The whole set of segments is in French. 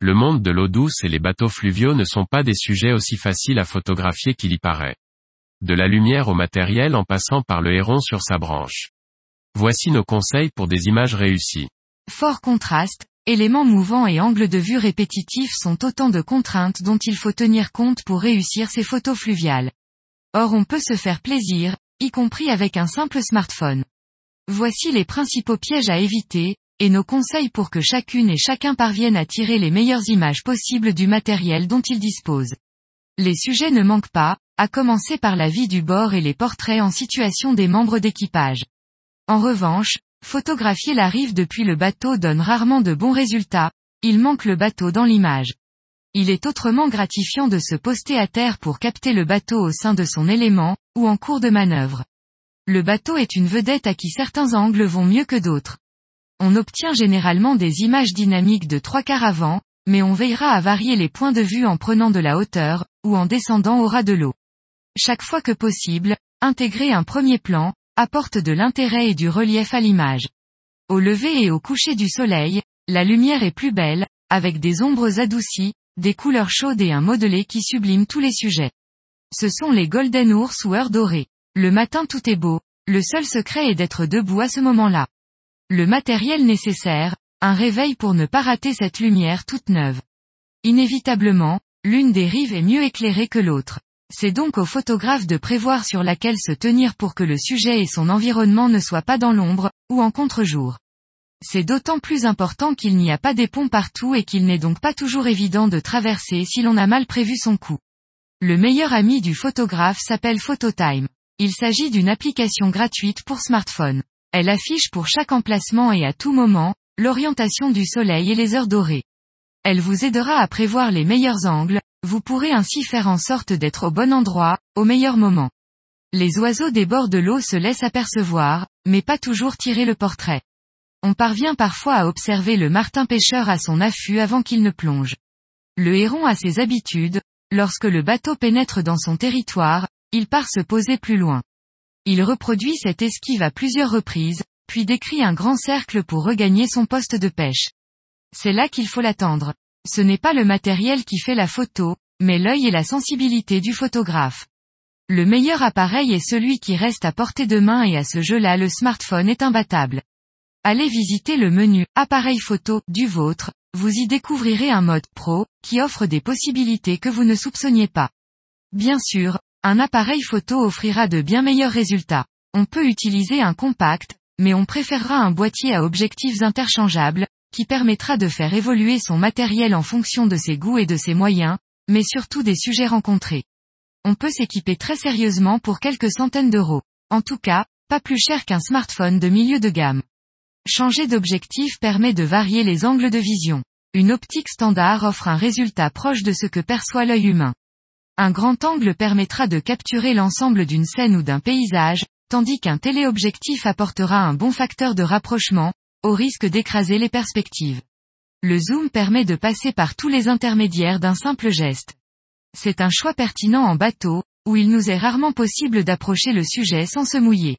Le monde de l'eau douce et les bateaux fluviaux ne sont pas des sujets aussi faciles à photographier qu'il y paraît. De la lumière au matériel en passant par le héron sur sa branche. Voici nos conseils pour des images réussies. Fort contraste, éléments mouvants et angles de vue répétitifs sont autant de contraintes dont il faut tenir compte pour réussir ces photos fluviales. Or on peut se faire plaisir, y compris avec un simple smartphone. Voici les principaux pièges à éviter, et nos conseils pour que chacune et chacun parvienne à tirer les meilleures images possibles du matériel dont il dispose. Les sujets ne manquent pas, à commencer par la vie du bord et les portraits en situation des membres d'équipage. En revanche, photographier la rive depuis le bateau donne rarement de bons résultats, il manque le bateau dans l'image. Il est autrement gratifiant de se poster à terre pour capter le bateau au sein de son élément, ou en cours de manœuvre. Le bateau est une vedette à qui certains angles vont mieux que d'autres. On obtient généralement des images dynamiques de trois quarts avant, mais on veillera à varier les points de vue en prenant de la hauteur, ou en descendant au ras de l'eau. Chaque fois que possible, intégrer un premier plan, apporte de l'intérêt et du relief à l'image. Au lever et au coucher du soleil, la lumière est plus belle, avec des ombres adoucies, des couleurs chaudes et un modelé qui sublime tous les sujets. Ce sont les golden ours ou heures dorées. Le matin tout est beau, le seul secret est d'être debout à ce moment-là. Le matériel nécessaire, un réveil pour ne pas rater cette lumière toute neuve. Inévitablement, l'une des rives est mieux éclairée que l'autre. C'est donc au photographe de prévoir sur laquelle se tenir pour que le sujet et son environnement ne soient pas dans l'ombre, ou en contre-jour. C'est d'autant plus important qu'il n'y a pas des ponts partout et qu'il n'est donc pas toujours évident de traverser si l'on a mal prévu son coup. Le meilleur ami du photographe s'appelle Phototime. Il s'agit d'une application gratuite pour smartphone. Elle affiche pour chaque emplacement et à tout moment, l'orientation du soleil et les heures dorées. Elle vous aidera à prévoir les meilleurs angles, vous pourrez ainsi faire en sorte d'être au bon endroit, au meilleur moment. Les oiseaux des bords de l'eau se laissent apercevoir, mais pas toujours tirer le portrait. On parvient parfois à observer le martin pêcheur à son affût avant qu'il ne plonge. Le héron a ses habitudes, lorsque le bateau pénètre dans son territoire, il part se poser plus loin. Il reproduit cette esquive à plusieurs reprises, puis décrit un grand cercle pour regagner son poste de pêche. C'est là qu'il faut l'attendre. Ce n'est pas le matériel qui fait la photo, mais l'œil et la sensibilité du photographe. Le meilleur appareil est celui qui reste à portée de main et à ce jeu-là le smartphone est imbattable. Allez visiter le menu Appareil photo du vôtre, vous y découvrirez un mode pro, qui offre des possibilités que vous ne soupçonniez pas. Bien sûr, un appareil photo offrira de bien meilleurs résultats. On peut utiliser un compact, mais on préférera un boîtier à objectifs interchangeables, qui permettra de faire évoluer son matériel en fonction de ses goûts et de ses moyens, mais surtout des sujets rencontrés. On peut s'équiper très sérieusement pour quelques centaines d'euros. En tout cas, pas plus cher qu'un smartphone de milieu de gamme. Changer d'objectif permet de varier les angles de vision. Une optique standard offre un résultat proche de ce que perçoit l'œil humain. Un grand angle permettra de capturer l'ensemble d'une scène ou d'un paysage, tandis qu'un téléobjectif apportera un bon facteur de rapprochement, au risque d'écraser les perspectives. Le zoom permet de passer par tous les intermédiaires d'un simple geste. C'est un choix pertinent en bateau, où il nous est rarement possible d'approcher le sujet sans se mouiller.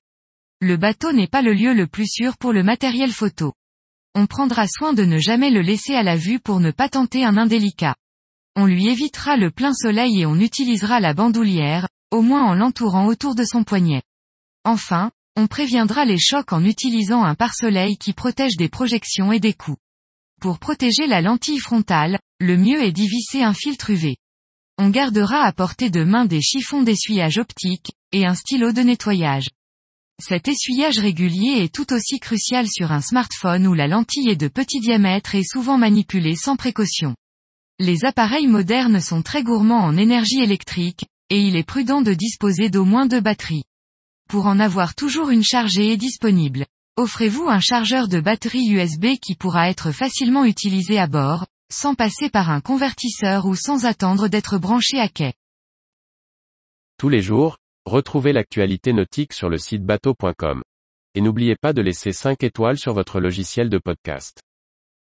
Le bateau n'est pas le lieu le plus sûr pour le matériel photo. On prendra soin de ne jamais le laisser à la vue pour ne pas tenter un indélicat. On lui évitera le plein soleil et on utilisera la bandoulière, au moins en l'entourant autour de son poignet. Enfin, on préviendra les chocs en utilisant un pare-soleil qui protège des projections et des coups. Pour protéger la lentille frontale, le mieux est d'y visser un filtre UV. On gardera à portée de main des chiffons d'essuyage optique, et un stylo de nettoyage. Cet essuyage régulier est tout aussi crucial sur un smartphone où la lentille est de petit diamètre et souvent manipulée sans précaution. Les appareils modernes sont très gourmands en énergie électrique, et il est prudent de disposer d'au moins deux batteries. Pour en avoir toujours une chargée et disponible. Offrez-vous un chargeur de batterie USB qui pourra être facilement utilisé à bord, sans passer par un convertisseur ou sans attendre d'être branché à quai. Tous les jours, retrouvez l'actualité nautique sur le site bateau.com. Et n'oubliez pas de laisser 5 étoiles sur votre logiciel de podcast.